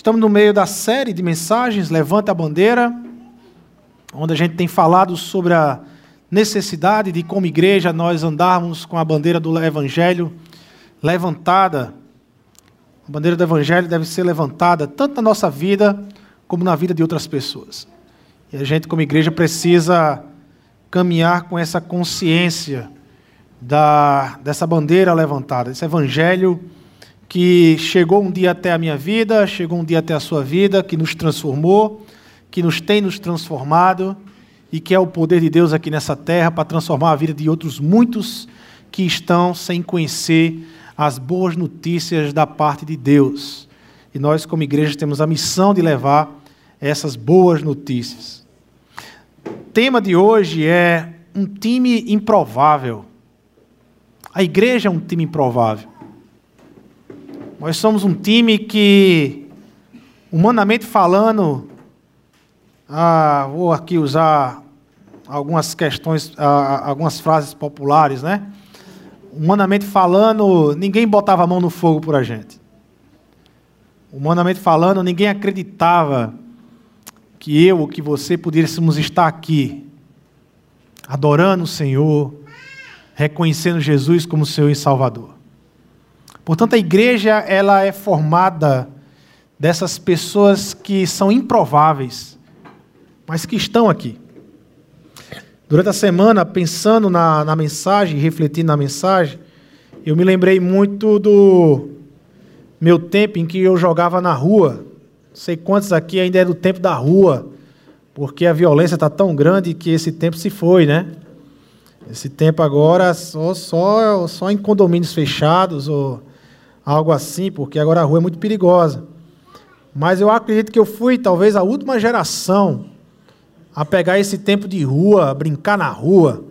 Estamos no meio da série de mensagens Levanta a Bandeira, onde a gente tem falado sobre a necessidade de, como igreja, nós andarmos com a bandeira do Evangelho levantada. A bandeira do Evangelho deve ser levantada tanto na nossa vida como na vida de outras pessoas. E a gente, como igreja, precisa caminhar com essa consciência da, dessa bandeira levantada, esse Evangelho que chegou um dia até a minha vida, chegou um dia até a sua vida, que nos transformou, que nos tem nos transformado e que é o poder de Deus aqui nessa terra para transformar a vida de outros muitos que estão sem conhecer as boas notícias da parte de Deus. E nós, como igreja, temos a missão de levar essas boas notícias. O tema de hoje é um time improvável. A igreja é um time improvável. Nós somos um time que, humanamente falando, ah, vou aqui usar algumas questões, ah, algumas frases populares, né? Humanamente falando, ninguém botava a mão no fogo por a gente. Humanamente falando, ninguém acreditava que eu ou que você pudéssemos estar aqui, adorando o Senhor, reconhecendo Jesus como Senhor e Salvador. Portanto, a igreja ela é formada dessas pessoas que são improváveis, mas que estão aqui. Durante a semana, pensando na, na mensagem, refletindo na mensagem, eu me lembrei muito do meu tempo em que eu jogava na rua. Não sei quantos aqui ainda é do tempo da rua, porque a violência está tão grande que esse tempo se foi, né? Esse tempo agora só, só, só em condomínios fechados ou algo assim, porque agora a rua é muito perigosa. Mas eu acredito que eu fui talvez a última geração a pegar esse tempo de rua, a brincar na rua.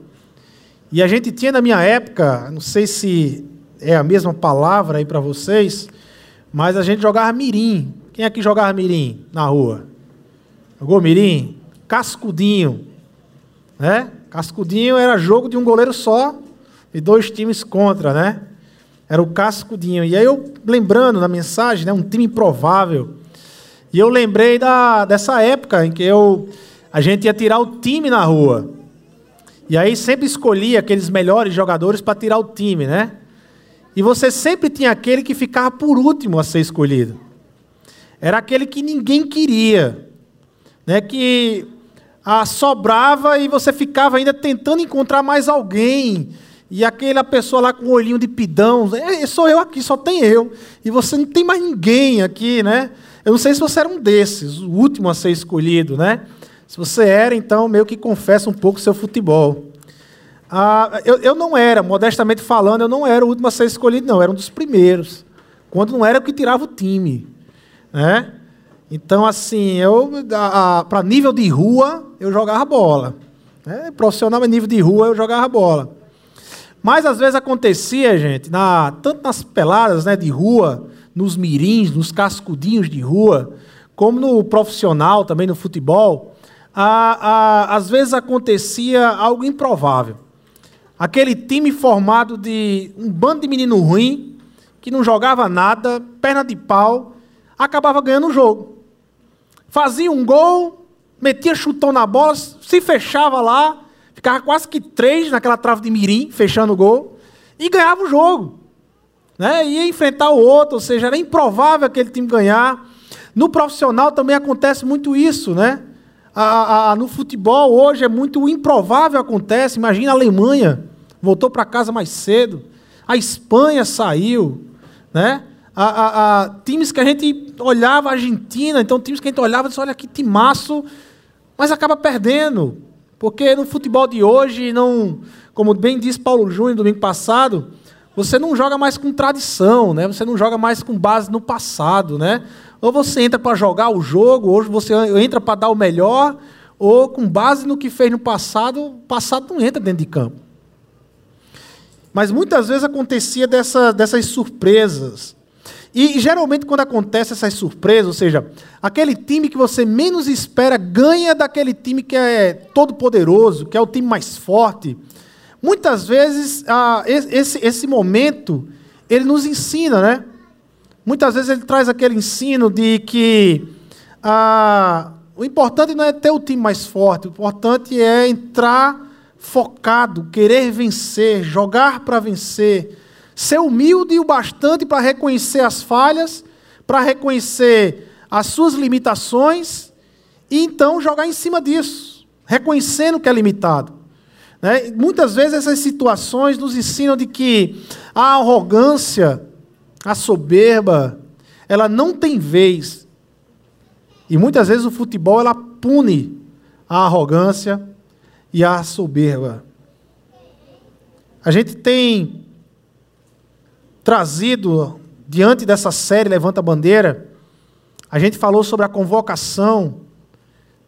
E a gente tinha na minha época, não sei se é a mesma palavra aí para vocês, mas a gente jogava mirim. Quem aqui jogava mirim na rua? Jogou mirim? Cascudinho. Né? Cascudinho era jogo de um goleiro só e dois times contra, né? Era o cascudinho. E aí eu, lembrando na mensagem, né, um time improvável. E eu lembrei da, dessa época em que eu, a gente ia tirar o time na rua. E aí sempre escolhia aqueles melhores jogadores para tirar o time, né? E você sempre tinha aquele que ficava por último a ser escolhido. Era aquele que ninguém queria, né? Que ah, sobrava e você ficava ainda tentando encontrar mais alguém e aquela pessoa lá com o olhinho de pidão, é, sou eu aqui, só tem eu. E você não tem mais ninguém aqui, né? Eu não sei se você era um desses, o último a ser escolhido, né? Se você era, então, meio que confessa um pouco seu futebol. Ah, eu, eu não era, modestamente falando, eu não era o último a ser escolhido, não. Eu era um dos primeiros. Quando não era o que tirava o time. Né? Então, assim, eu para nível de rua, eu jogava bola. Né? Profissional, nível de rua, eu jogava bola. Mas às vezes acontecia, gente, na, tanto nas peladas né, de rua, nos mirins, nos cascudinhos de rua, como no profissional, também no futebol, a, a, às vezes acontecia algo improvável. Aquele time formado de um bando de menino ruim, que não jogava nada, perna de pau, acabava ganhando o jogo. Fazia um gol, metia chutão na bola, se fechava lá, Ficava quase que três naquela trave de mirim, fechando o gol, e ganhava o jogo. Né? Ia enfrentar o outro, ou seja, era improvável aquele time ganhar. No profissional também acontece muito isso, né? A, a, no futebol hoje é muito improvável acontece. Imagina a Alemanha voltou para casa mais cedo, a Espanha saiu, né? A, a, times que a gente olhava, Argentina, então times que a gente olhava e disse, olha que timaço, mas acaba perdendo. Porque no futebol de hoje, não, como bem disse Paulo Júnior domingo passado, você não joga mais com tradição, né? Você não joga mais com base no passado, né? Ou você entra para jogar o jogo, ou você entra para dar o melhor, ou com base no que fez no passado, o passado não entra dentro de campo. Mas muitas vezes acontecia dessa, dessas surpresas. E geralmente quando acontece essas surpresas, ou seja, aquele time que você menos espera ganha daquele time que é todo poderoso, que é o time mais forte. Muitas vezes ah, esse, esse momento ele nos ensina, né? muitas vezes ele traz aquele ensino de que ah, o importante não é ter o time mais forte, o importante é entrar focado, querer vencer, jogar para vencer, ser humilde o bastante para reconhecer as falhas, para reconhecer as suas limitações e então jogar em cima disso, reconhecendo que é limitado. Né? Muitas vezes essas situações nos ensinam de que a arrogância, a soberba, ela não tem vez. E muitas vezes o futebol ela pune a arrogância e a soberba. A gente tem trazido diante dessa série Levanta a Bandeira, a gente falou sobre a convocação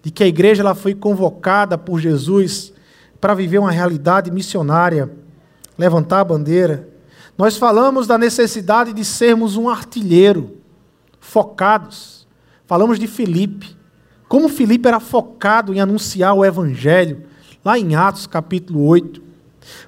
de que a igreja ela foi convocada por Jesus para viver uma realidade missionária, levantar a bandeira. Nós falamos da necessidade de sermos um artilheiro, focados. Falamos de Filipe. Como Filipe era focado em anunciar o evangelho, lá em Atos capítulo 8.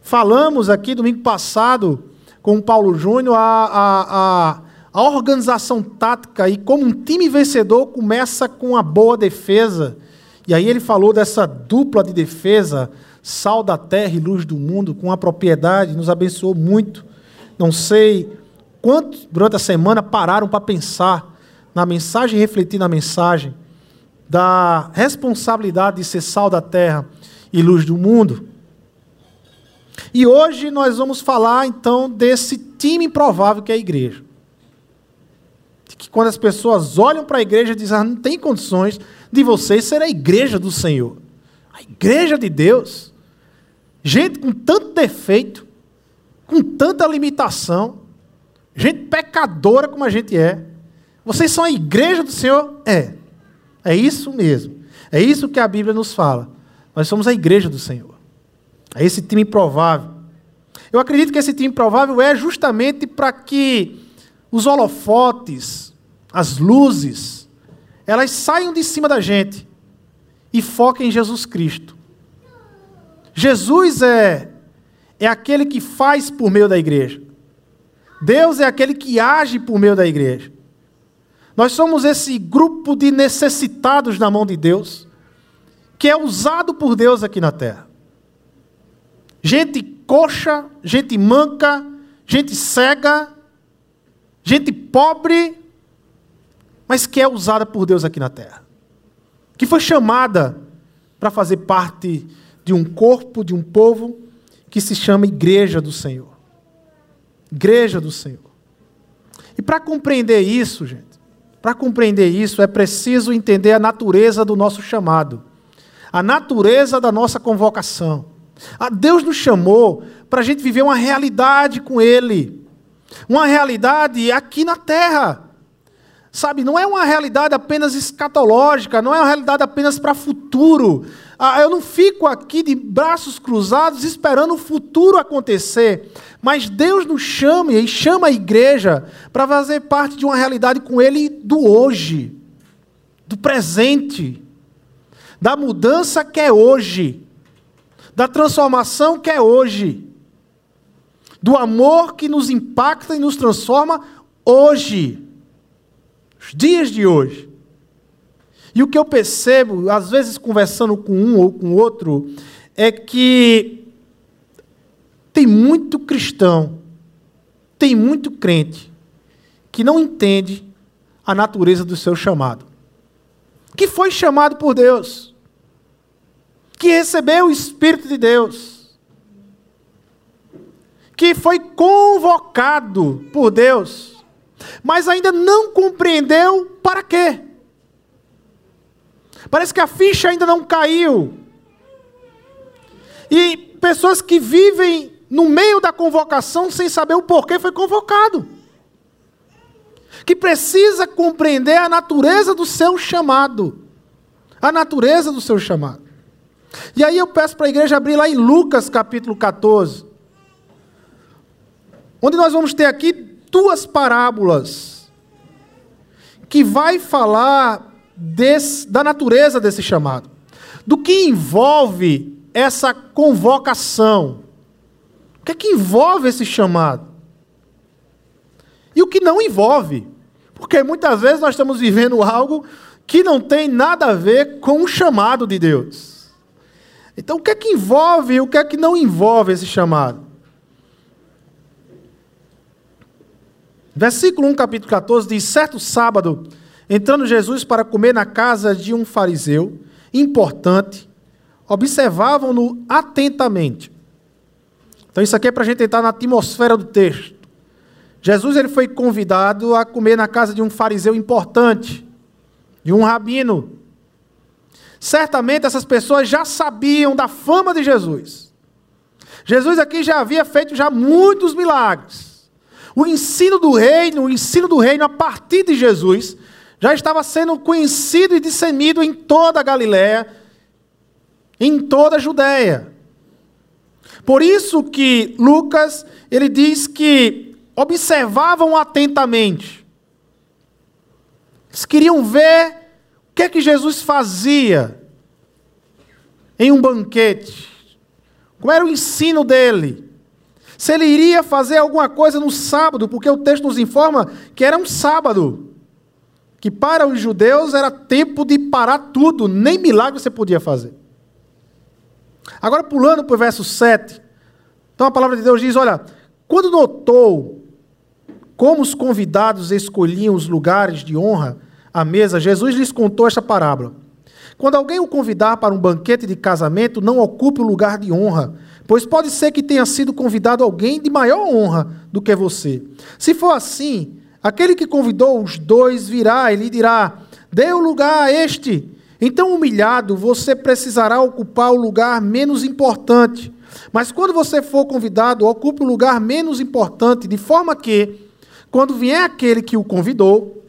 Falamos aqui domingo passado com o Paulo Júnior a, a, a, a organização tática e como um time vencedor começa com a boa defesa. E aí ele falou dessa dupla de defesa, sal da terra e luz do mundo, com a propriedade, nos abençoou muito. Não sei quantos durante a semana pararam para pensar na mensagem, refletir na mensagem da responsabilidade de ser sal da terra e luz do mundo. E hoje nós vamos falar então desse time improvável que é a igreja. Que quando as pessoas olham para a igreja dizem, ah, não tem condições de vocês ser a igreja do Senhor. A igreja de Deus. Gente com tanto defeito, com tanta limitação, gente pecadora como a gente é. Vocês são a igreja do Senhor? É. É isso mesmo. É isso que a Bíblia nos fala. Nós somos a igreja do Senhor. É esse time improvável. Eu acredito que esse time improvável é justamente para que os holofotes, as luzes, elas saiam de cima da gente e foquem em Jesus Cristo. Jesus é, é aquele que faz por meio da igreja. Deus é aquele que age por meio da igreja. Nós somos esse grupo de necessitados na mão de Deus, que é usado por Deus aqui na terra. Gente coxa, gente manca, gente cega, gente pobre, mas que é usada por Deus aqui na terra. Que foi chamada para fazer parte de um corpo, de um povo que se chama Igreja do Senhor. Igreja do Senhor. E para compreender isso, gente, para compreender isso é preciso entender a natureza do nosso chamado, a natureza da nossa convocação. A Deus nos chamou para a gente viver uma realidade com Ele, uma realidade aqui na terra. Sabe, não é uma realidade apenas escatológica, não é uma realidade apenas para futuro, ah, eu não fico aqui de braços cruzados esperando o futuro acontecer. Mas Deus nos chama e chama a igreja para fazer parte de uma realidade com Ele do hoje, do presente, da mudança que é hoje, da transformação que é hoje, do amor que nos impacta e nos transforma hoje, os dias de hoje. E o que eu percebo, às vezes conversando com um ou com outro, é que tem muito cristão, tem muito crente, que não entende a natureza do seu chamado. Que foi chamado por Deus, que recebeu o Espírito de Deus, que foi convocado por Deus, mas ainda não compreendeu para quê. Parece que a ficha ainda não caiu. E pessoas que vivem no meio da convocação sem saber o porquê foi convocado. Que precisa compreender a natureza do seu chamado. A natureza do seu chamado. E aí eu peço para a igreja abrir lá em Lucas capítulo 14. Onde nós vamos ter aqui duas parábolas que vai falar desse, da natureza desse chamado, do que envolve essa convocação. O que é que envolve esse chamado? E o que não envolve? Porque muitas vezes nós estamos vivendo algo que não tem nada a ver com o chamado de Deus. Então, o que é que envolve e o que é que não envolve esse chamado? Versículo 1, capítulo 14 diz: Certo sábado, entrando Jesus para comer na casa de um fariseu importante, observavam-no atentamente. Então, isso aqui é para a gente entrar na atmosfera do texto. Jesus ele foi convidado a comer na casa de um fariseu importante, de um rabino. Certamente essas pessoas já sabiam da fama de Jesus. Jesus aqui já havia feito já muitos milagres. O ensino do reino, o ensino do reino a partir de Jesus, já estava sendo conhecido e discernido em toda a Galiléia, em toda a Judéia. Por isso que Lucas, ele diz que observavam atentamente. Eles queriam ver o que é que Jesus fazia em um banquete. Qual era o ensino dele? Se ele iria fazer alguma coisa no sábado, porque o texto nos informa que era um sábado, que para os judeus era tempo de parar tudo, nem milagre você podia fazer. Agora, pulando para o verso 7. Então a palavra de Deus diz: Olha, quando notou como os convidados escolhiam os lugares de honra à mesa, Jesus lhes contou esta parábola. Quando alguém o convidar para um banquete de casamento, não ocupe o lugar de honra, pois pode ser que tenha sido convidado alguém de maior honra do que você. Se for assim, aquele que convidou os dois virá e lhe dirá: Dê o lugar a este então, humilhado, você precisará ocupar o lugar menos importante. Mas quando você for convidado, ocupe o lugar menos importante, de forma que, quando vier aquele que o convidou,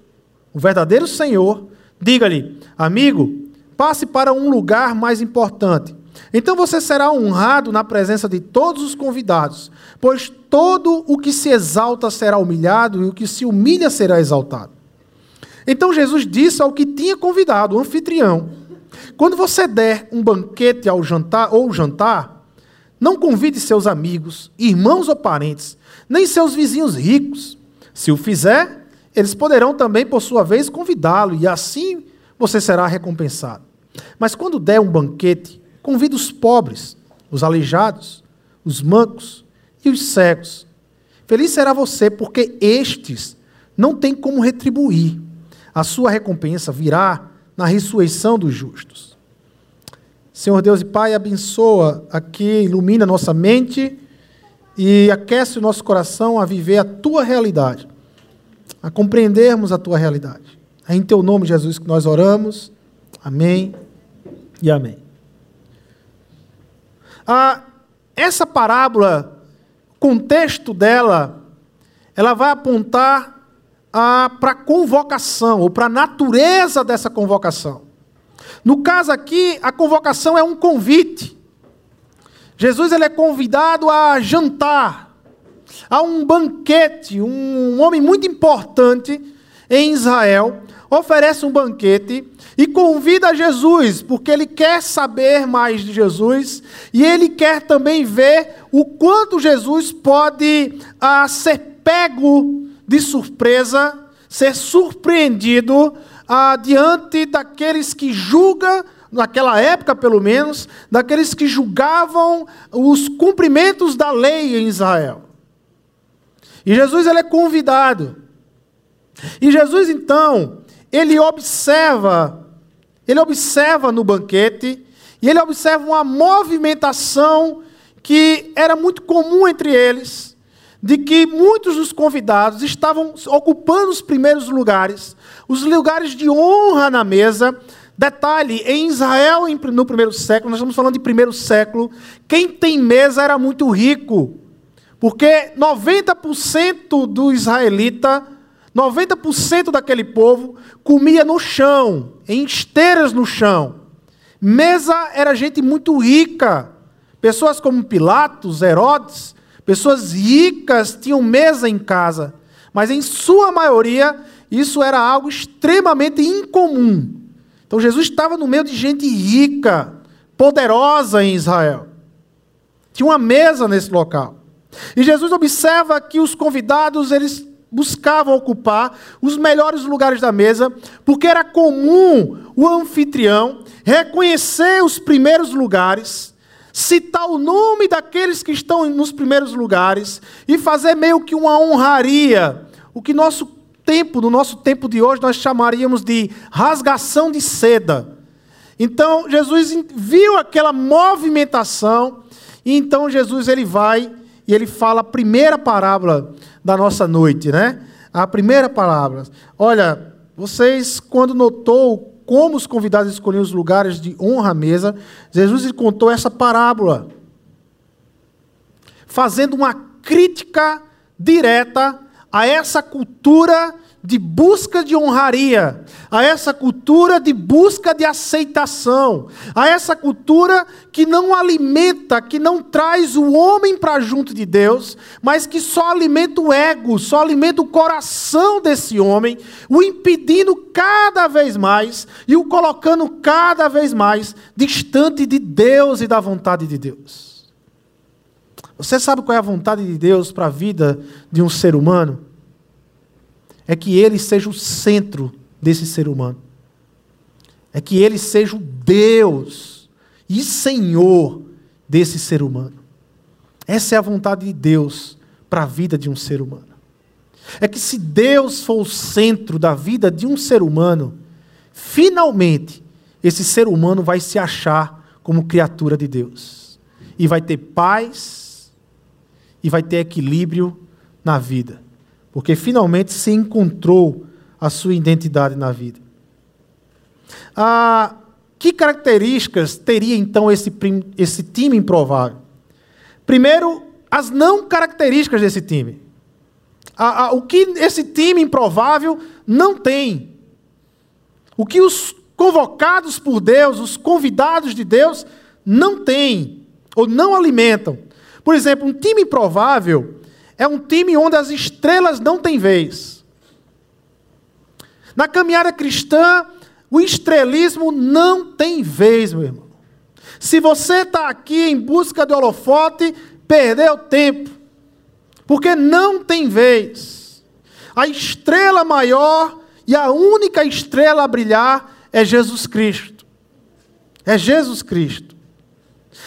o verdadeiro Senhor, diga-lhe: Amigo, passe para um lugar mais importante. Então você será honrado na presença de todos os convidados, pois todo o que se exalta será humilhado e o que se humilha será exaltado. Então Jesus disse ao que tinha convidado, o anfitrião: Quando você der um banquete ao jantar ou jantar, não convide seus amigos, irmãos ou parentes, nem seus vizinhos ricos. Se o fizer, eles poderão também, por sua vez, convidá-lo, e assim você será recompensado. Mas quando der um banquete, convide os pobres, os aleijados, os mancos e os cegos. Feliz será você, porque estes não têm como retribuir a sua recompensa virá na ressurreição dos justos. Senhor Deus e Pai, abençoa aqui, ilumina nossa mente e aquece o nosso coração a viver a tua realidade, a compreendermos a tua realidade. É em teu nome, Jesus, que nós oramos. Amém e amém. Ah, essa parábola, o contexto dela, ela vai apontar para a convocação, ou para a natureza dessa convocação. No caso aqui, a convocação é um convite. Jesus ele é convidado a jantar, a um banquete. Um homem muito importante em Israel oferece um banquete e convida Jesus, porque ele quer saber mais de Jesus e ele quer também ver o quanto Jesus pode ah, ser pego de surpresa, ser surpreendido ah, diante daqueles que julgam, naquela época pelo menos, daqueles que julgavam os cumprimentos da lei em Israel. E Jesus ele é convidado. E Jesus então, ele observa, ele observa no banquete e ele observa uma movimentação que era muito comum entre eles de que muitos dos convidados estavam ocupando os primeiros lugares, os lugares de honra na mesa. Detalhe, em Israel, no primeiro século, nós estamos falando de primeiro século, quem tem mesa era muito rico, porque 90% do israelita, 90% daquele povo, comia no chão, em esteiras no chão. Mesa era gente muito rica, pessoas como Pilatos, Herodes, Pessoas ricas tinham mesa em casa, mas em sua maioria isso era algo extremamente incomum. Então Jesus estava no meio de gente rica, poderosa em Israel. Tinha uma mesa nesse local. E Jesus observa que os convidados eles buscavam ocupar os melhores lugares da mesa, porque era comum o anfitrião reconhecer os primeiros lugares, citar o nome daqueles que estão nos primeiros lugares e fazer meio que uma honraria, o que nosso tempo, no nosso tempo de hoje, nós chamaríamos de rasgação de seda. Então, Jesus viu aquela movimentação, e então Jesus ele vai e ele fala a primeira parábola da nossa noite, né? A primeira parábola. Olha, vocês, quando notou como os convidados escolhiam os lugares de honra à mesa, Jesus lhe contou essa parábola, fazendo uma crítica direta a essa cultura de busca de honraria, a essa cultura de busca de aceitação, a essa cultura que não alimenta, que não traz o homem para junto de Deus, mas que só alimenta o ego, só alimenta o coração desse homem, o impedindo cada vez mais e o colocando cada vez mais distante de Deus e da vontade de Deus. Você sabe qual é a vontade de Deus para a vida de um ser humano? É que ele seja o centro desse ser humano. É que ele seja o Deus e Senhor desse ser humano. Essa é a vontade de Deus para a vida de um ser humano. É que se Deus for o centro da vida de um ser humano, finalmente esse ser humano vai se achar como criatura de Deus. E vai ter paz e vai ter equilíbrio na vida porque finalmente se encontrou a sua identidade na vida. Ah, que características teria então esse, esse time improvável? Primeiro, as não características desse time. Ah, ah, o que esse time improvável não tem. O que os convocados por Deus, os convidados de Deus, não têm, ou não alimentam. Por exemplo, um time improvável é um time onde as estrelas não têm vez. Na caminhada cristã, o estrelismo não tem vez, meu irmão. Se você está aqui em busca de holofote, perdeu tempo. Porque não tem vez. A estrela maior e a única estrela a brilhar é Jesus Cristo. É Jesus Cristo.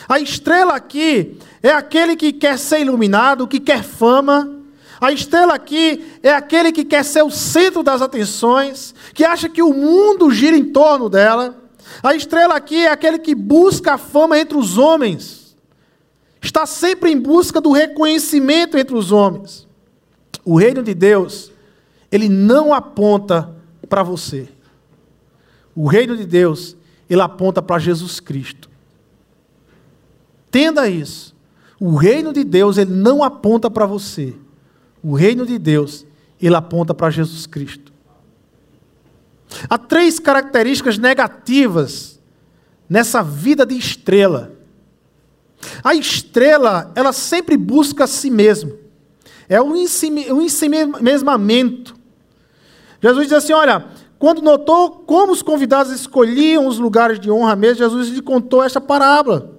A estrela aqui é aquele que quer ser iluminado, que quer fama. A estrela aqui é aquele que quer ser o centro das atenções, que acha que o mundo gira em torno dela. A estrela aqui é aquele que busca a fama entre os homens, está sempre em busca do reconhecimento entre os homens. O reino de Deus, ele não aponta para você. O reino de Deus, ele aponta para Jesus Cristo. Entenda isso. O reino de Deus, ele não aponta para você. O reino de Deus, ele aponta para Jesus Cristo. Há três características negativas nessa vida de estrela. A estrela, ela sempre busca a si mesma. É um ensimesmamento. Jesus diz assim: olha, quando notou como os convidados escolhiam os lugares de honra mesmo, Jesus lhe contou esta parábola.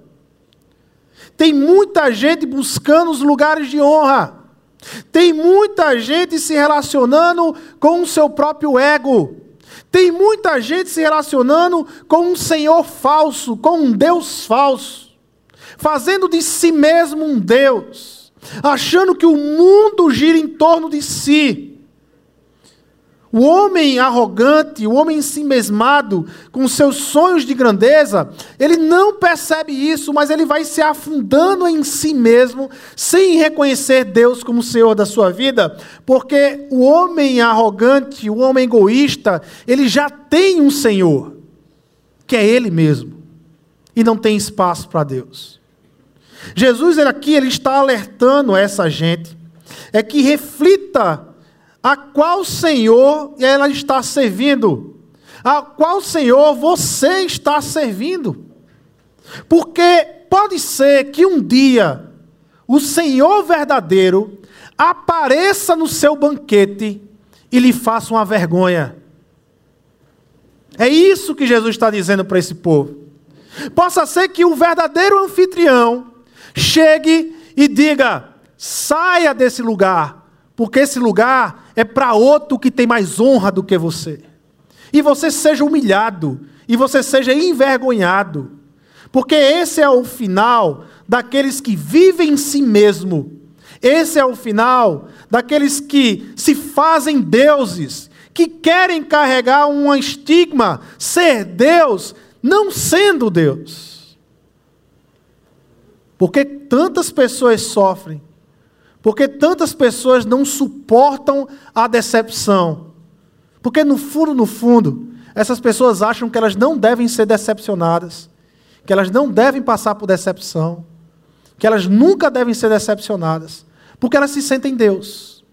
Tem muita gente buscando os lugares de honra. Tem muita gente se relacionando com o seu próprio ego. Tem muita gente se relacionando com um Senhor falso, com um Deus falso, fazendo de si mesmo um Deus, achando que o mundo gira em torno de si. O homem arrogante, o homem ensimesmado, com seus sonhos de grandeza, ele não percebe isso, mas ele vai se afundando em si mesmo, sem reconhecer Deus como Senhor da sua vida, porque o homem arrogante, o homem egoísta, ele já tem um Senhor, que é Ele mesmo, e não tem espaço para Deus. Jesus aqui ele está alertando essa gente, é que reflita a qual Senhor ela está servindo? A qual Senhor você está servindo? Porque pode ser que um dia o Senhor verdadeiro apareça no seu banquete e lhe faça uma vergonha. É isso que Jesus está dizendo para esse povo. Possa ser que o verdadeiro anfitrião chegue e diga: saia desse lugar, porque esse lugar é para outro que tem mais honra do que você. E você seja humilhado, e você seja envergonhado. Porque esse é o final daqueles que vivem em si mesmo. Esse é o final daqueles que se fazem deuses, que querem carregar um estigma, ser Deus, não sendo Deus. Porque tantas pessoas sofrem, porque tantas pessoas não suportam a decepção. Porque no fundo, no fundo, essas pessoas acham que elas não devem ser decepcionadas, que elas não devem passar por decepção, que elas nunca devem ser decepcionadas, porque elas se sentem Deus.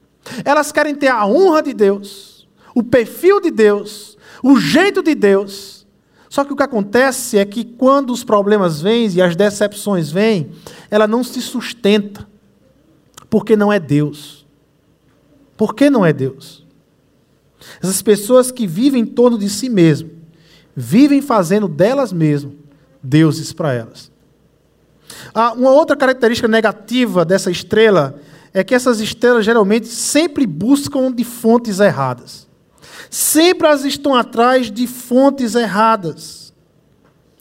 Elas querem ter a honra de Deus, o perfil de Deus, o jeito de Deus. Só que o que acontece é que quando os problemas vêm e as decepções vêm, ela não se sustenta, porque não é Deus. Por que não é Deus? Essas pessoas que vivem em torno de si mesmo, vivem fazendo delas mesmas deuses para elas. Ah, uma outra característica negativa dessa estrela é que essas estrelas geralmente sempre buscam de fontes erradas. Sempre elas estão atrás de fontes erradas.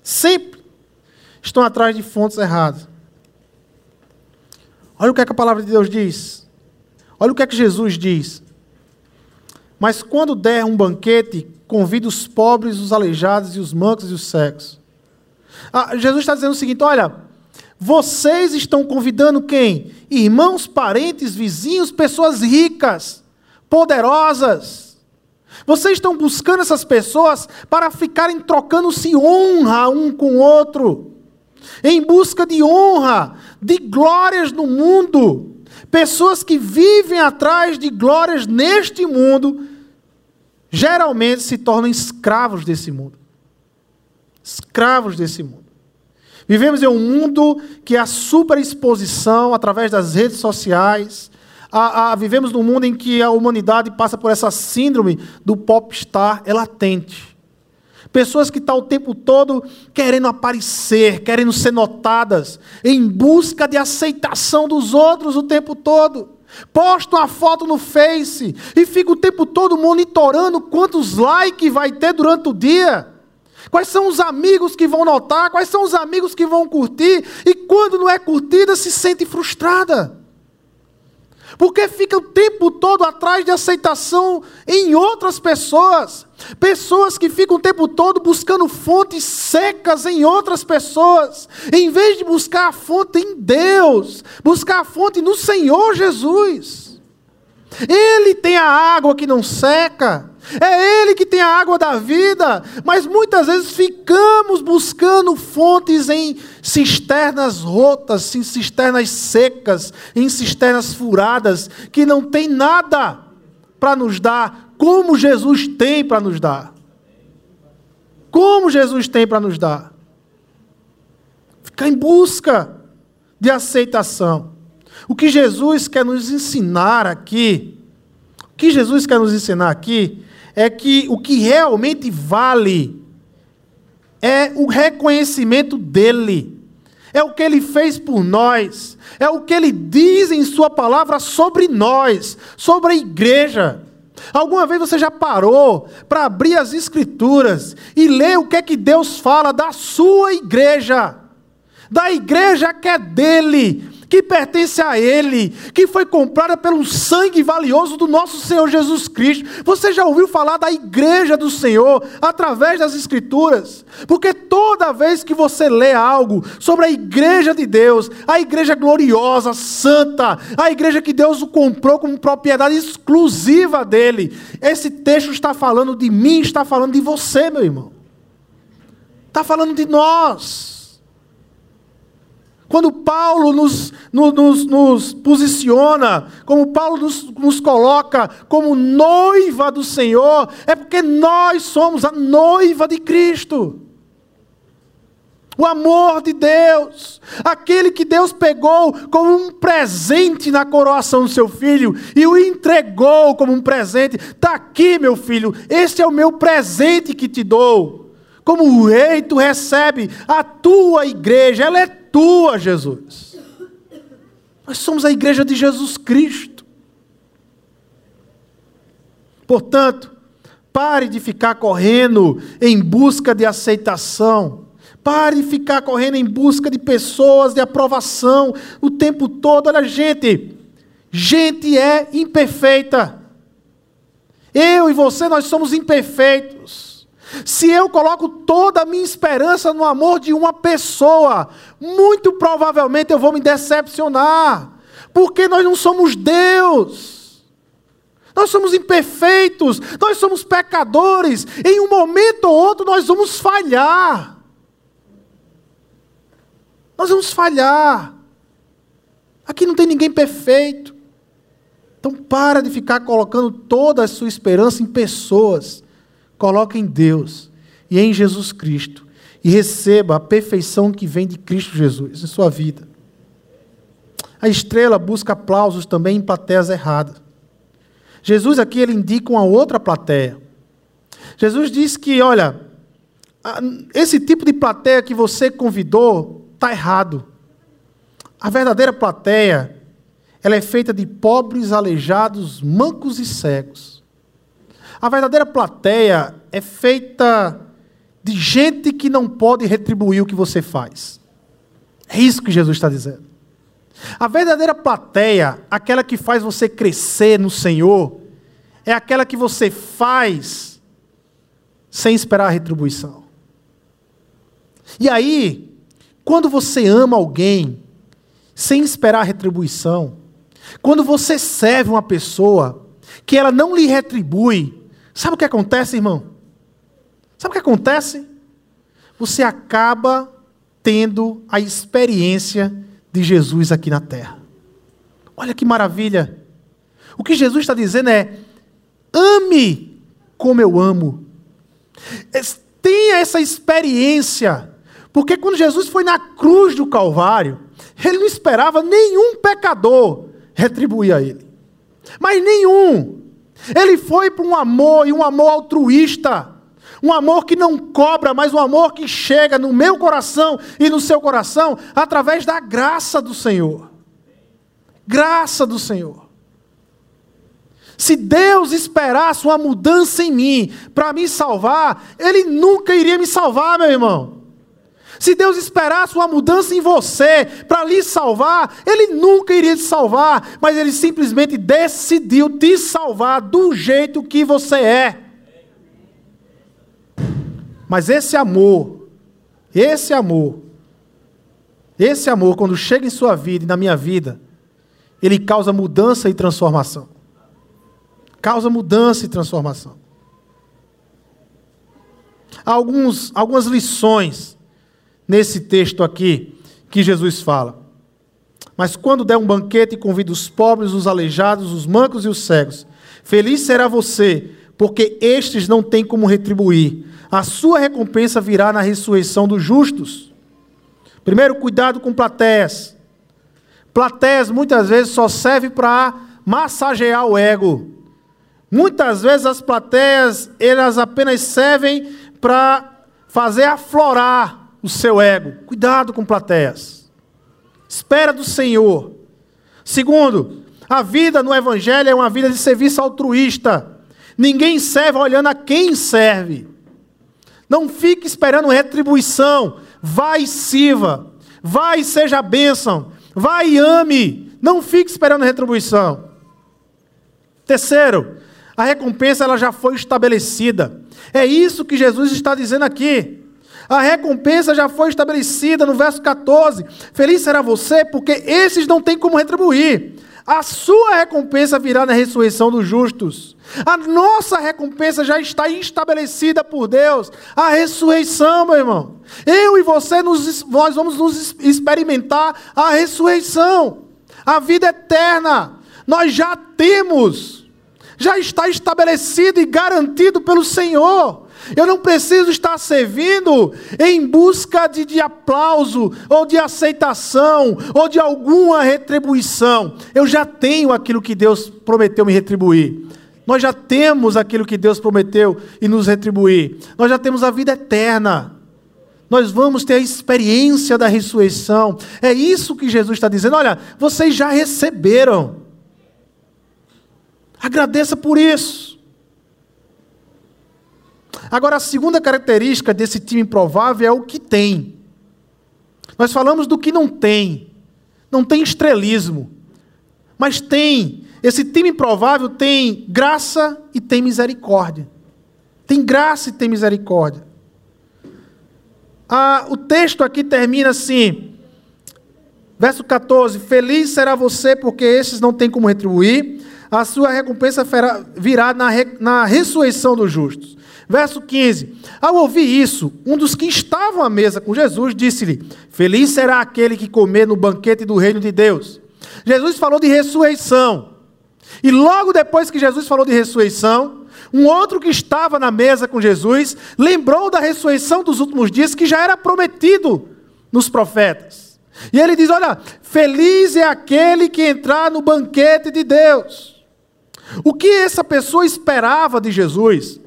Sempre estão atrás de fontes erradas. Olha o que, é que a palavra de Deus diz. Olha o que é que Jesus diz. Mas quando der um banquete, convida os pobres, os aleijados e os mancos e os cegos. Ah, Jesus está dizendo o seguinte: olha, vocês estão convidando quem? Irmãos, parentes, vizinhos, pessoas ricas, poderosas. Vocês estão buscando essas pessoas para ficarem trocando-se honra um com o outro, em busca de honra, de glórias no mundo. Pessoas que vivem atrás de glórias neste mundo, geralmente se tornam escravos desse mundo. Escravos desse mundo. Vivemos em um mundo que a superexposição através das redes sociais. A, a, vivemos num mundo em que a humanidade passa por essa síndrome do popstar é latente. Pessoas que estão tá o tempo todo querendo aparecer, querendo ser notadas, em busca de aceitação dos outros o tempo todo. Posta uma foto no Face e fica o tempo todo monitorando quantos likes vai ter durante o dia. Quais são os amigos que vão notar, quais são os amigos que vão curtir, e quando não é curtida, se sente frustrada. Porque fica o tempo todo atrás de aceitação em outras pessoas. Pessoas que ficam o tempo todo buscando fontes secas em outras pessoas, em vez de buscar a fonte em Deus, buscar a fonte no Senhor Jesus. Ele tem a água que não seca. É Ele que tem a água da vida, mas muitas vezes ficamos buscando fontes em cisternas rotas, em cisternas secas, em cisternas furadas, que não tem nada para nos dar, como Jesus tem para nos dar. Como Jesus tem para nos dar. Ficar em busca de aceitação. O que Jesus quer nos ensinar aqui, o que Jesus quer nos ensinar aqui, é que o que realmente vale é o reconhecimento dele, é o que ele fez por nós, é o que ele diz em Sua palavra sobre nós, sobre a igreja. Alguma vez você já parou para abrir as Escrituras e ler o que é que Deus fala da sua igreja, da igreja que é dele, que pertence a Ele, que foi comprada pelo sangue valioso do nosso Senhor Jesus Cristo. Você já ouviu falar da igreja do Senhor através das Escrituras? Porque toda vez que você lê algo sobre a igreja de Deus, a igreja gloriosa, santa, a igreja que Deus o comprou como propriedade exclusiva dele, esse texto está falando de mim, está falando de você, meu irmão. Está falando de nós. Quando Paulo nos, nos, nos posiciona, como Paulo nos, nos coloca como noiva do Senhor, é porque nós somos a noiva de Cristo. O amor de Deus, aquele que Deus pegou como um presente na coroação do seu filho e o entregou como um presente. Está aqui, meu filho, este é o meu presente que te dou. Como rei, tu recebe a tua igreja, ela é tua, Jesus. Nós somos a igreja de Jesus Cristo. Portanto, pare de ficar correndo em busca de aceitação. Pare de ficar correndo em busca de pessoas, de aprovação o tempo todo. Olha, gente, gente é imperfeita. Eu e você, nós somos imperfeitos. Se eu coloco toda a minha esperança no amor de uma pessoa, muito provavelmente eu vou me decepcionar, porque nós não somos Deus. Nós somos imperfeitos, nós somos pecadores. Em um momento ou outro nós vamos falhar. Nós vamos falhar. Aqui não tem ninguém perfeito. Então para de ficar colocando toda a sua esperança em pessoas. Coloque em Deus e em Jesus Cristo. E receba a perfeição que vem de Cristo Jesus em sua vida. A estrela busca aplausos também em plateias erradas. Jesus aqui ele indica uma outra plateia. Jesus diz que, olha, esse tipo de plateia que você convidou está errado. A verdadeira plateia ela é feita de pobres, aleijados, mancos e cegos. A verdadeira plateia é feita de gente que não pode retribuir o que você faz. É isso que Jesus está dizendo. A verdadeira plateia, aquela que faz você crescer no Senhor, é aquela que você faz sem esperar a retribuição. E aí, quando você ama alguém sem esperar a retribuição, quando você serve uma pessoa que ela não lhe retribui, sabe o que acontece, irmão? Sabe o que acontece? Você acaba tendo a experiência de Jesus aqui na terra. Olha que maravilha! O que Jesus está dizendo é: ame como eu amo. Tenha essa experiência. Porque quando Jesus foi na cruz do Calvário, ele não esperava nenhum pecador retribuir a ele. Mas nenhum. Ele foi para um amor e um amor altruísta. Um amor que não cobra, mas um amor que chega no meu coração e no seu coração através da graça do Senhor. Graça do Senhor. Se Deus esperasse uma mudança em mim para me salvar, Ele nunca iria me salvar, meu irmão. Se Deus esperasse uma mudança em você para lhe salvar, Ele nunca iria te salvar, mas Ele simplesmente decidiu te salvar do jeito que você é. Mas esse amor, esse amor, esse amor, quando chega em sua vida e na minha vida, ele causa mudança e transformação. Causa mudança e transformação. Alguns, algumas lições nesse texto aqui que Jesus fala. Mas quando der um banquete, convida os pobres, os aleijados, os mancos e os cegos. Feliz será você, porque estes não têm como retribuir. A sua recompensa virá na ressurreição dos justos. Primeiro, cuidado com plateias. Plateias muitas vezes só servem para massagear o ego. Muitas vezes as plateias, elas apenas servem para fazer aflorar o seu ego. Cuidado com plateias. Espera do Senhor. Segundo, a vida no Evangelho é uma vida de serviço altruísta. Ninguém serve olhando a quem serve. Não fique esperando retribuição. Vai e sirva. Vai e seja bênção. Vai e ame. Não fique esperando retribuição. Terceiro, a recompensa ela já foi estabelecida. É isso que Jesus está dizendo aqui. A recompensa já foi estabelecida no verso 14. Feliz será você, porque esses não têm como retribuir. A sua recompensa virá na ressurreição dos justos. A nossa recompensa já está estabelecida por Deus. A ressurreição, meu irmão. Eu e você, nos, nós vamos nos experimentar a ressurreição. A vida eterna. Nós já temos. Já está estabelecido e garantido pelo Senhor. Eu não preciso estar servindo em busca de, de aplauso, ou de aceitação, ou de alguma retribuição. Eu já tenho aquilo que Deus prometeu me retribuir. Nós já temos aquilo que Deus prometeu e nos retribuir. Nós já temos a vida eterna. Nós vamos ter a experiência da ressurreição. É isso que Jesus está dizendo. Olha, vocês já receberam. Agradeça por isso. Agora, a segunda característica desse time improvável é o que tem. Nós falamos do que não tem. Não tem estrelismo. Mas tem. Esse time improvável tem graça e tem misericórdia. Tem graça e tem misericórdia. Ah, o texto aqui termina assim. Verso 14: Feliz será você, porque esses não têm como retribuir, a sua recompensa virá na, re, na ressurreição dos justos. Verso 15: Ao ouvir isso, um dos que estavam à mesa com Jesus disse-lhe: Feliz será aquele que comer no banquete do reino de Deus. Jesus falou de ressurreição. E logo depois que Jesus falou de ressurreição, um outro que estava na mesa com Jesus lembrou da ressurreição dos últimos dias que já era prometido nos profetas. E ele diz: Olha, feliz é aquele que entrar no banquete de Deus. O que essa pessoa esperava de Jesus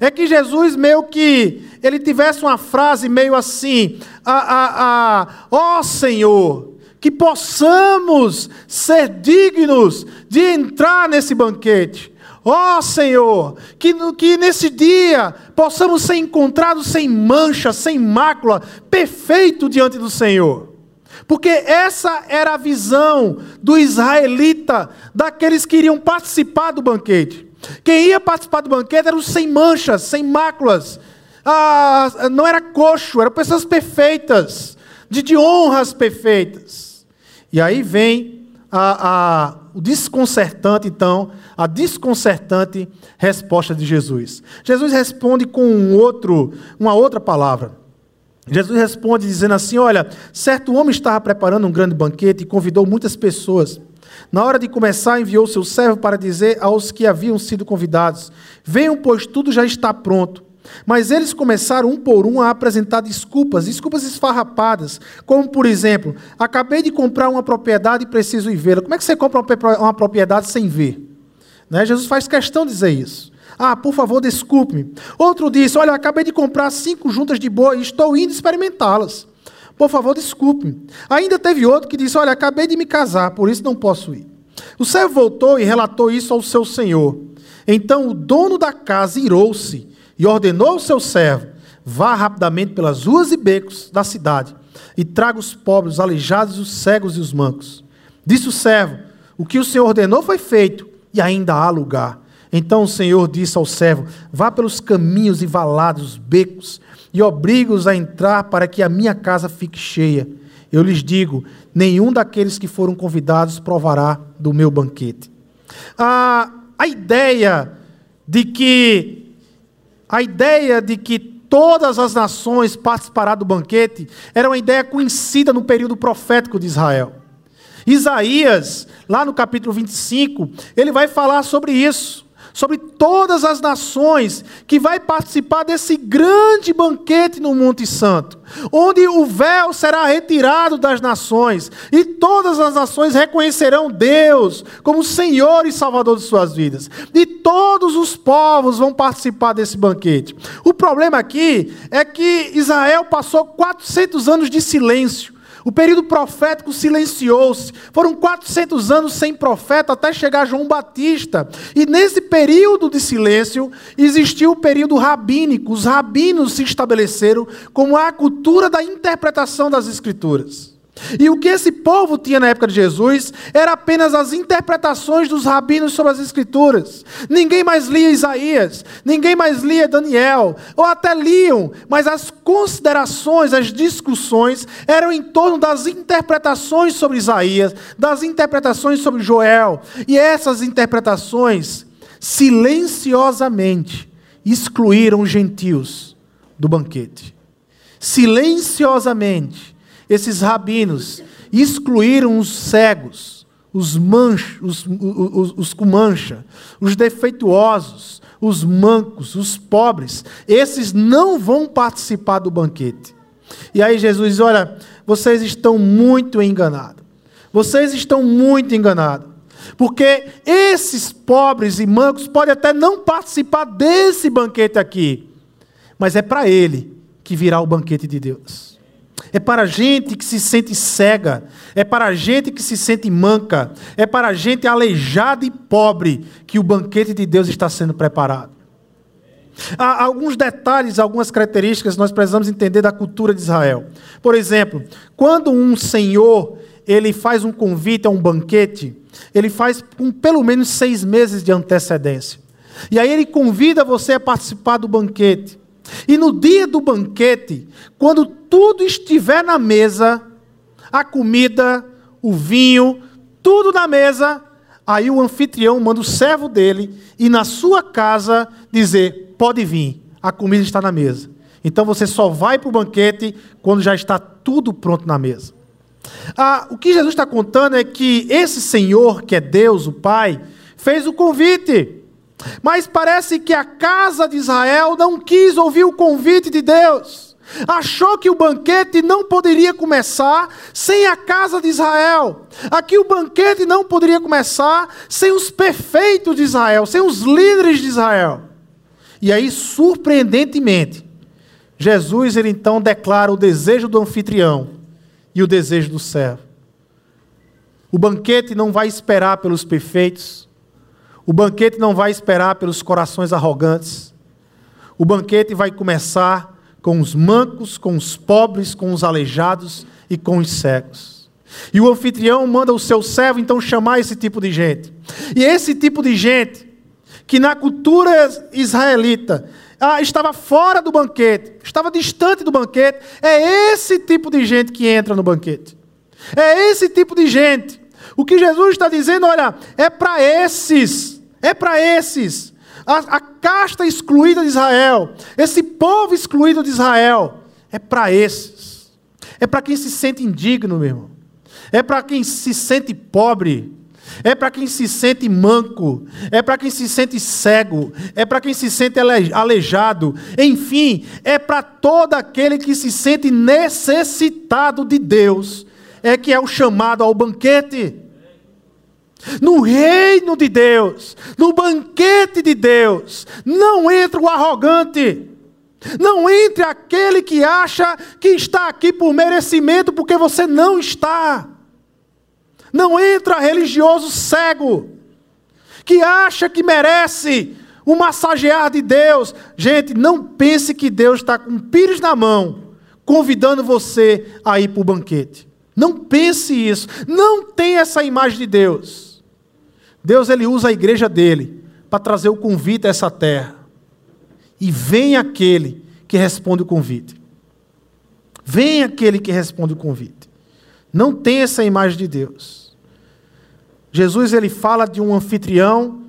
é que Jesus meio que ele tivesse uma frase meio assim: a, a, a, ó Senhor, que possamos ser dignos de entrar nesse banquete. Ó oh, Senhor, que, que nesse dia possamos ser encontrados sem mancha, sem mácula, perfeito diante do Senhor. Porque essa era a visão do israelita, daqueles que iriam participar do banquete. Quem ia participar do banquete eram sem manchas, sem máculas. Ah, não era coxo, eram pessoas perfeitas, de, de honras perfeitas. E aí vem a, a, o desconcertante, então, a desconcertante resposta de Jesus. Jesus responde com um outro, uma outra palavra. Jesus responde dizendo assim: Olha, certo homem estava preparando um grande banquete e convidou muitas pessoas. Na hora de começar, enviou seu servo para dizer aos que haviam sido convidados: Venham, pois tudo já está pronto. Mas eles começaram um por um a apresentar desculpas, desculpas esfarrapadas, como por exemplo, acabei de comprar uma propriedade e preciso ir vê-la. Como é que você compra uma propriedade sem ver? Né? Jesus faz questão de dizer isso. Ah, por favor, desculpe-me. Outro disse: Olha, acabei de comprar cinco juntas de boi e estou indo experimentá-las. Por favor, desculpe-me. Ainda teve outro que disse: Olha, acabei de me casar, por isso não posso ir. O servo voltou e relatou isso ao seu senhor. Então o dono da casa irou-se e ordenou ao seu servo: Vá rapidamente pelas ruas e becos da cidade e traga os pobres, os aleijados, os cegos e os mancos. Disse o servo: O que o senhor ordenou foi feito e ainda há lugar. Então o Senhor disse ao servo: Vá pelos caminhos e valados, becos, e obrigue-os a entrar para que a minha casa fique cheia. Eu lhes digo: nenhum daqueles que foram convidados provará do meu banquete. A, a ideia de que a ideia de que todas as nações participarão do banquete era uma ideia conhecida no período profético de Israel. Isaías, lá no capítulo 25, ele vai falar sobre isso sobre todas as nações que vai participar desse grande banquete no Monte Santo, onde o véu será retirado das nações e todas as nações reconhecerão Deus como Senhor e Salvador de suas vidas. E todos os povos vão participar desse banquete. O problema aqui é que Israel passou 400 anos de silêncio o período profético silenciou-se. Foram 400 anos sem profeta até chegar João Batista. E nesse período de silêncio existiu o período rabínico. Os rabinos se estabeleceram como a cultura da interpretação das Escrituras. E o que esse povo tinha na época de Jesus era apenas as interpretações dos rabinos sobre as Escrituras. Ninguém mais lia Isaías, ninguém mais lia Daniel, ou até liam, mas as considerações, as discussões eram em torno das interpretações sobre Isaías, das interpretações sobre Joel. E essas interpretações, silenciosamente, excluíram os gentios do banquete. Silenciosamente esses rabinos excluíram os cegos, os manchos, os, os, os com mancha, os defeituosos, os mancos, os pobres. Esses não vão participar do banquete. E aí Jesus diz: Olha, vocês estão muito enganados. Vocês estão muito enganados. Porque esses pobres e mancos podem até não participar desse banquete aqui, mas é para ele que virá o banquete de Deus. É para gente que se sente cega, é para gente que se sente manca, é para gente aleijada e pobre que o banquete de Deus está sendo preparado. Há alguns detalhes, algumas características nós precisamos entender da cultura de Israel. Por exemplo, quando um senhor ele faz um convite a um banquete, ele faz com pelo menos seis meses de antecedência. E aí ele convida você a participar do banquete. E no dia do banquete, quando tudo estiver na mesa, a comida, o vinho, tudo na mesa, aí o anfitrião manda o servo dele ir na sua casa dizer: pode vir, a comida está na mesa. Então você só vai para o banquete quando já está tudo pronto na mesa. Ah, o que Jesus está contando é que esse Senhor, que é Deus, o Pai, fez o convite. Mas parece que a casa de Israel não quis ouvir o convite de Deus. Achou que o banquete não poderia começar sem a casa de Israel. Aqui o banquete não poderia começar sem os perfeitos de Israel, sem os líderes de Israel. E aí, surpreendentemente, Jesus ele então declara o desejo do anfitrião e o desejo do servo. O banquete não vai esperar pelos perfeitos. O banquete não vai esperar pelos corações arrogantes. O banquete vai começar com os mancos, com os pobres, com os aleijados e com os cegos. E o anfitrião manda o seu servo então chamar esse tipo de gente. E esse tipo de gente, que na cultura israelita ah, estava fora do banquete, estava distante do banquete, é esse tipo de gente que entra no banquete. É esse tipo de gente. O que Jesus está dizendo, olha, é para esses, é para esses. A, a casta excluída de Israel, esse povo excluído de Israel, é para esses. É para quem se sente indigno, meu irmão. É para quem se sente pobre é para quem se sente manco, é para quem se sente cego, é para quem se sente aleijado, enfim, é para todo aquele que se sente necessitado de Deus, é que é o chamado ao banquete. No reino de Deus, no banquete de Deus, não entra o arrogante. Não entre aquele que acha que está aqui por merecimento, porque você não está. Não entra religioso cego, que acha que merece o massagear de Deus. Gente, não pense que Deus está com pires na mão, convidando você a ir para o banquete. Não pense isso. Não tem essa imagem de Deus. Deus ele usa a igreja dele para trazer o convite a essa terra. E vem aquele que responde o convite. Vem aquele que responde o convite. Não tem essa imagem de Deus. Jesus ele fala de um anfitrião,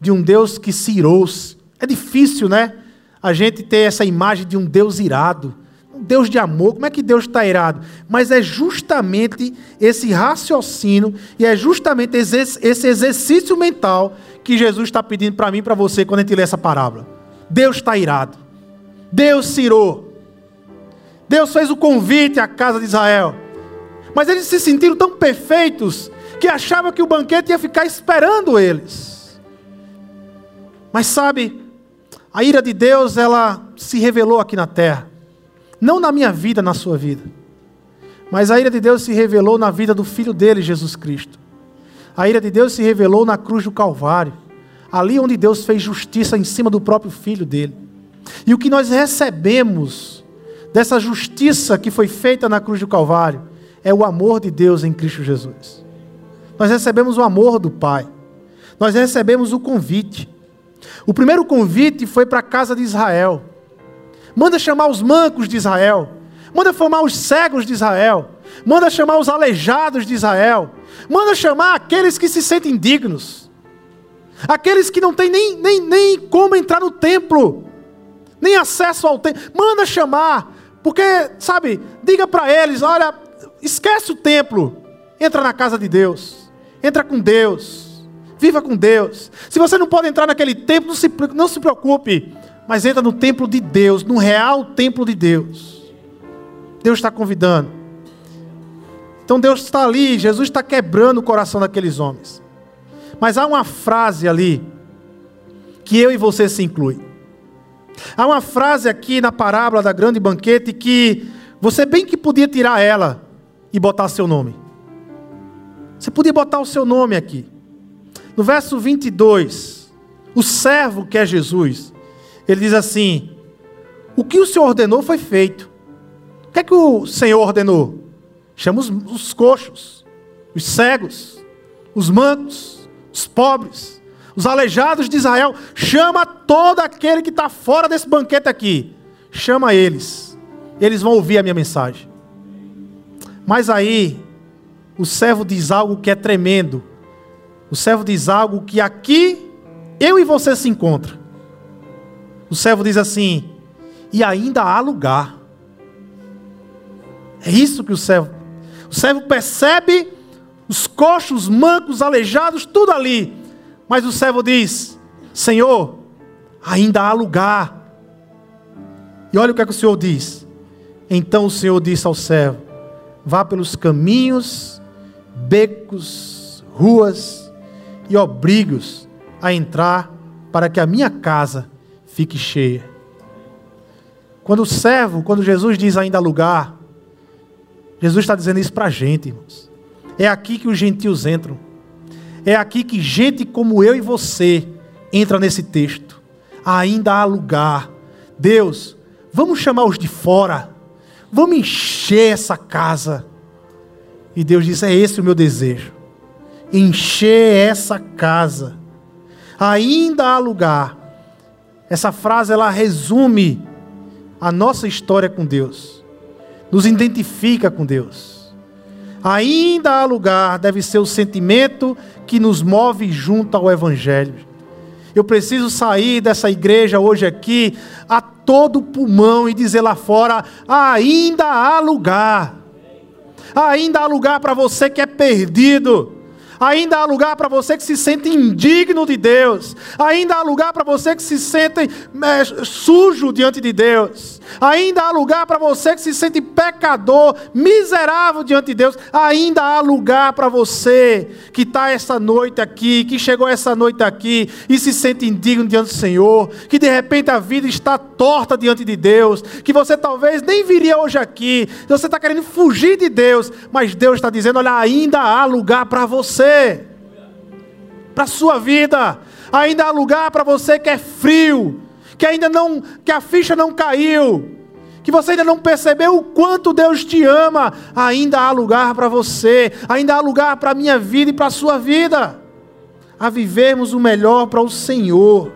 de um Deus que se irou-se. É difícil, né? A gente ter essa imagem de um Deus irado, Deus de amor. Como é que Deus está irado? Mas é justamente esse raciocínio e é justamente esse exercício mental que Jesus está pedindo para mim e para você quando a gente lê essa parábola. Deus está irado. Deus se irou. Deus fez o convite à casa de Israel. Mas eles se sentiram tão perfeitos que achava que o banquete ia ficar esperando eles. Mas sabe, a ira de Deus, ela se revelou aqui na terra. Não na minha vida, na sua vida. Mas a ira de Deus se revelou na vida do filho dele, Jesus Cristo. A ira de Deus se revelou na cruz do Calvário. Ali onde Deus fez justiça em cima do próprio filho dele. E o que nós recebemos dessa justiça que foi feita na cruz do Calvário é o amor de Deus em Cristo Jesus. Nós recebemos o amor do Pai. Nós recebemos o convite. O primeiro convite foi para a casa de Israel. Manda chamar os mancos de Israel. Manda chamar os cegos de Israel. Manda chamar os aleijados de Israel. Manda chamar aqueles que se sentem dignos. Aqueles que não têm nem, nem, nem como entrar no templo. Nem acesso ao templo. Manda chamar. Porque, sabe, diga para eles: olha, esquece o templo. Entra na casa de Deus. Entra com Deus. Viva com Deus. Se você não pode entrar naquele templo, não se, não se preocupe. Mas entra no templo de Deus, no real templo de Deus. Deus está convidando. Então Deus está ali, Jesus está quebrando o coração daqueles homens. Mas há uma frase ali que eu e você se inclui. Há uma frase aqui na parábola da grande banquete que você bem que podia tirar ela e botar seu nome. Você podia botar o seu nome aqui. No verso 22, o servo que é Jesus, Ele diz assim: O que o Senhor ordenou foi feito. O que é que o Senhor ordenou? Chama os, os coxos, os cegos, os mancos, os pobres, os aleijados de Israel. Chama todo aquele que está fora desse banquete aqui. Chama eles. Eles vão ouvir a minha mensagem. Mas aí, o servo diz algo que é tremendo. O servo diz algo que aqui eu e você se encontram. O servo diz assim: e ainda há lugar. É isso que o servo. O servo percebe os coxos, mancos, aleijados, tudo ali. Mas o servo diz: Senhor, ainda há lugar. E olha o que, é que o Senhor diz. Então o Senhor disse ao servo: Vá pelos caminhos, becos, ruas e obrigos a entrar para que a minha casa fique cheia. Quando o servo, quando Jesus diz ainda lugar, Jesus está dizendo isso para a gente, irmãos. É aqui que os gentios entram. É aqui que gente como eu e você entra nesse texto. Ainda há lugar. Deus, vamos chamar os de fora. Vamos encher essa casa. E Deus diz: É esse o meu desejo. Encher essa casa. Ainda há lugar. Essa frase ela resume a nossa história com Deus. Nos identifica com Deus. Ainda há lugar, deve ser o sentimento que nos move junto ao Evangelho. Eu preciso sair dessa igreja hoje aqui a todo pulmão e dizer lá fora: ainda há lugar. Ainda há lugar para você que é perdido. Ainda há lugar para você que se sente indigno de Deus. Ainda há lugar para você que se sente é, sujo diante de Deus. Ainda há lugar para você que se sente pecador, miserável diante de Deus. Ainda há lugar para você que está essa noite aqui, que chegou essa noite aqui e se sente indigno diante do Senhor. Que de repente a vida está torta diante de Deus. Que você talvez nem viria hoje aqui. Você está querendo fugir de Deus. Mas Deus está dizendo: olha, ainda há lugar para você para a sua vida. Ainda há lugar para você que é frio, que ainda não, que a ficha não caiu, que você ainda não percebeu o quanto Deus te ama. Ainda há lugar para você, ainda há lugar para a minha vida e para a sua vida. A vivermos o melhor para o Senhor.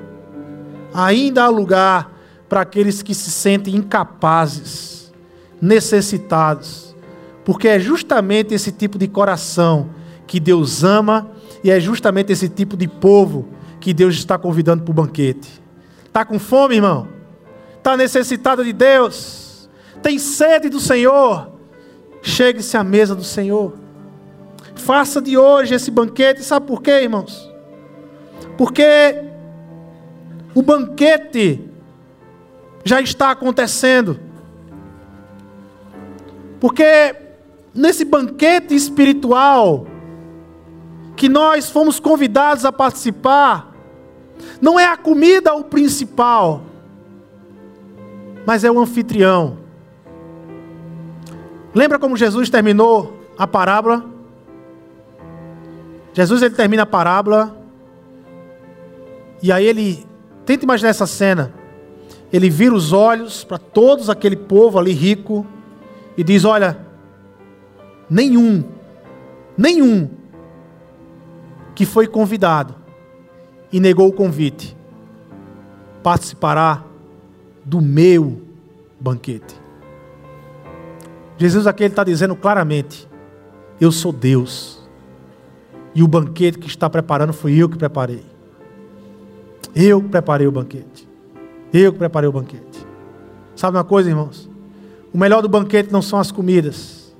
Ainda há lugar para aqueles que se sentem incapazes, necessitados, porque é justamente esse tipo de coração que Deus ama e é justamente esse tipo de povo que Deus está convidando para o banquete. Está com fome, irmão? Está necessitado de Deus? Tem sede do Senhor? Chegue-se à mesa do Senhor. Faça de hoje esse banquete. Sabe por quê, irmãos? Porque o banquete já está acontecendo. Porque nesse banquete espiritual, que nós fomos convidados a participar, não é a comida o principal, mas é o anfitrião. Lembra como Jesus terminou a parábola? Jesus ele termina a parábola e aí ele tenta imaginar essa cena. Ele vira os olhos para todos aquele povo ali rico e diz: "Olha, nenhum, nenhum que foi convidado e negou o convite, participará do meu banquete. Jesus aqui está dizendo claramente: Eu sou Deus. E o banquete que está preparando fui eu que preparei. Eu preparei o banquete. Eu que preparei o banquete. Sabe uma coisa, irmãos? O melhor do banquete não são as comidas.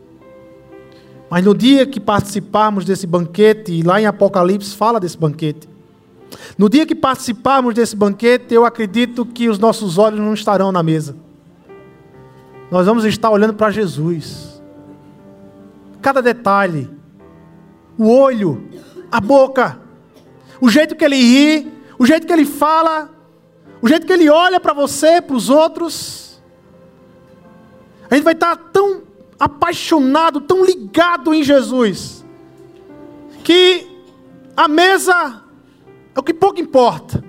Mas no dia que participarmos desse banquete, e lá em Apocalipse fala desse banquete, no dia que participarmos desse banquete, eu acredito que os nossos olhos não estarão na mesa. Nós vamos estar olhando para Jesus. Cada detalhe, o olho, a boca, o jeito que ele ri, o jeito que ele fala, o jeito que ele olha para você, para os outros. A gente vai estar tão apaixonado, tão ligado em Jesus, que a mesa é o que pouco importa.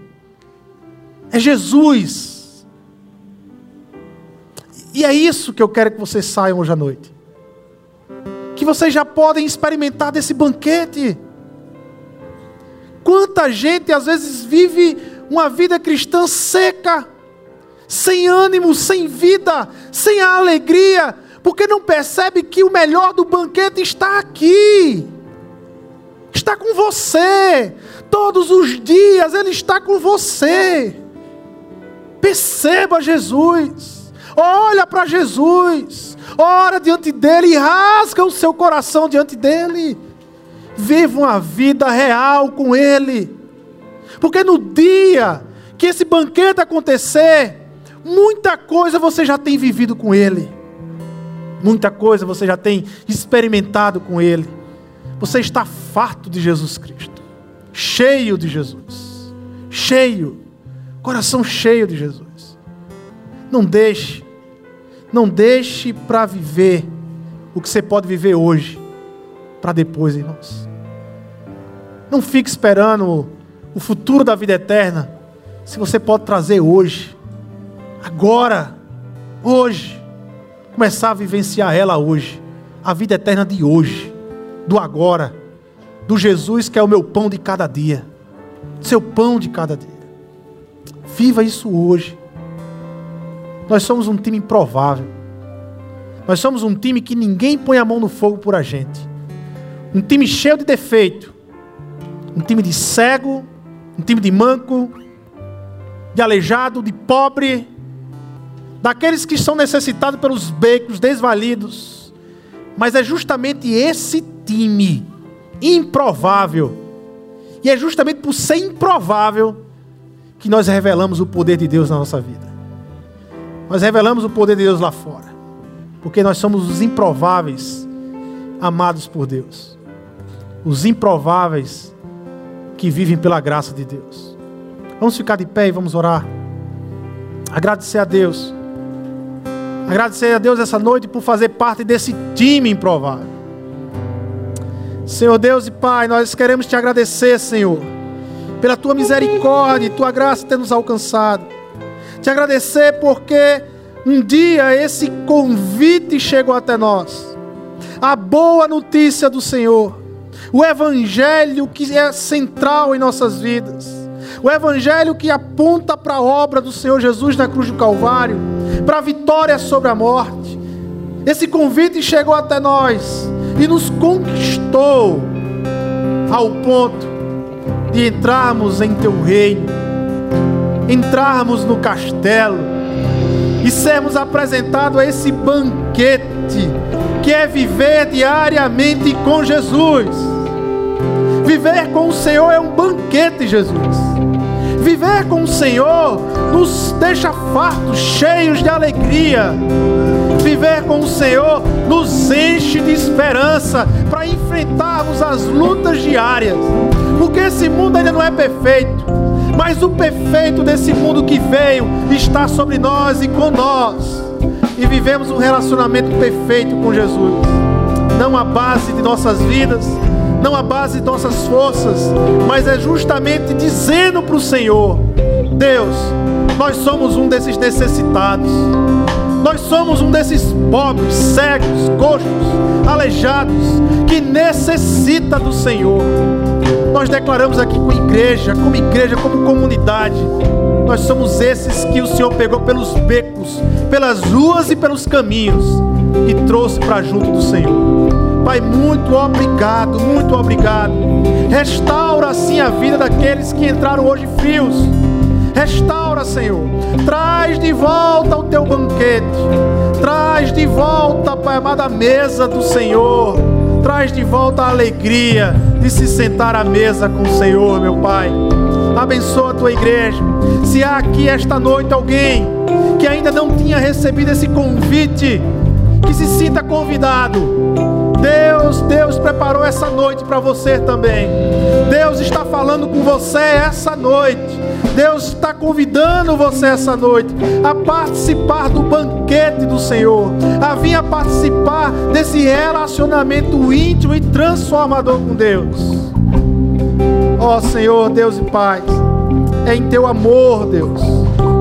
É Jesus. E é isso que eu quero que vocês saiam hoje à noite. Que vocês já podem experimentar desse banquete. Quanta gente às vezes vive uma vida cristã seca, sem ânimo, sem vida, sem a alegria, porque não percebe que o melhor do banquete está aqui. Está com você. Todos os dias ele está com você. Perceba Jesus. Olha para Jesus. Ora diante dele e rasga o seu coração diante dele. Viva uma vida real com ele. Porque no dia que esse banquete acontecer, muita coisa você já tem vivido com ele. Muita coisa você já tem experimentado com ele. Você está farto de Jesus Cristo, cheio de Jesus, cheio, coração cheio de Jesus. Não deixe, não deixe para viver o que você pode viver hoje, para depois, irmãos. Não fique esperando o futuro da vida eterna, se você pode trazer hoje, agora, hoje, começar a vivenciar ela hoje, a vida eterna de hoje, do agora, do Jesus que é o meu pão de cada dia, seu pão de cada dia. Viva isso hoje. Nós somos um time improvável. Nós somos um time que ninguém põe a mão no fogo por a gente. Um time cheio de defeito. Um time de cego, um time de manco, de aleijado, de pobre, daqueles que são necessitados pelos becos, desvalidos. Mas é justamente esse time improvável, e é justamente por ser improvável que nós revelamos o poder de Deus na nossa vida. Nós revelamos o poder de Deus lá fora, porque nós somos os improváveis amados por Deus. Os improváveis que vivem pela graça de Deus. Vamos ficar de pé e vamos orar. Agradecer a Deus. Agradecer a Deus essa noite por fazer parte desse time improvável. Senhor Deus e Pai, nós queremos te agradecer, Senhor, pela tua misericórdia e tua graça ter nos alcançado. Te agradecer porque um dia esse convite chegou até nós. A boa notícia do Senhor o Evangelho que é central em nossas vidas, o Evangelho que aponta para a obra do Senhor Jesus na cruz do Calvário, para a vitória sobre a morte. Esse convite chegou até nós e nos conquistou ao ponto de entrarmos em teu reino, entrarmos no castelo e sermos apresentados a esse banquete que é viver diariamente com Jesus. Viver com o Senhor é um banquete, Jesus. Viver com o Senhor nos deixa fartos, cheios de alegria. Viver com o Senhor nos enche de esperança para enfrentarmos as lutas diárias. Porque esse mundo ainda não é perfeito, mas o perfeito desse mundo que veio está sobre nós e com nós. E vivemos um relacionamento perfeito com Jesus. Não a base de nossas vidas, não a base de nossas forças, mas é justamente dizendo para o Senhor: Deus, nós somos um desses necessitados, nós somos um desses pobres, cegos, coxos, aleijados, que necessita do Senhor. Nós declaramos aqui como igreja, como igreja, como comunidade, nós somos esses que o Senhor pegou pelos becos, pelas ruas e pelos caminhos e trouxe para junto do Senhor. Pai, muito obrigado, muito obrigado. Restaura assim a vida daqueles que entraram hoje frios. Restaura, Senhor. Traz de volta o teu banquete. Traz de volta, Pai amado, a mesa do Senhor. Traz de volta a alegria de se sentar à mesa com o Senhor, meu Pai. Abençoa a tua igreja. Se há aqui esta noite alguém que ainda não tinha recebido esse convite, que se sinta convidado Deus, Deus preparou essa noite para você também. Deus está falando com você essa noite. Deus está convidando você essa noite a participar do banquete do Senhor, a vir a participar desse relacionamento íntimo e transformador com Deus. Ó oh, Senhor, Deus e Pai, é em teu amor, Deus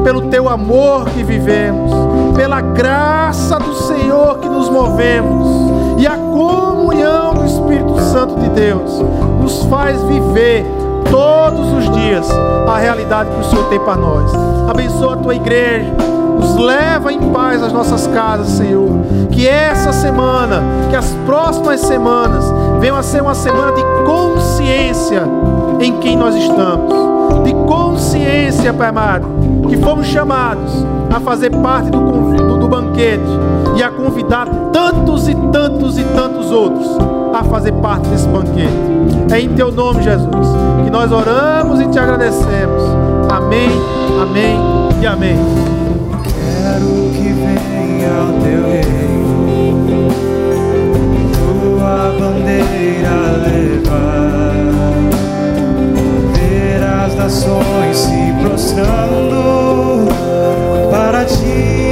pelo teu amor que vivemos, pela graça do Senhor que nos movemos e a comunhão do Espírito Santo de Deus nos faz viver todos os dias a realidade que o Senhor tem para nós. Abençoa a tua igreja, nos leva em paz às nossas casas, Senhor. Que essa semana, que as próximas semanas venham a ser uma semana de consciência em quem nós estamos, de consciência, Pai amado, que fomos chamados a fazer parte do, do, do banquete e a convidar tantos e tantos e tantos outros a fazer parte desse banquete. É em teu nome, Jesus, que nós oramos e te agradecemos. Amém, amém e amém. Quero que venha o teu reino, tua bandeira levar, ver as nações se prostrando para te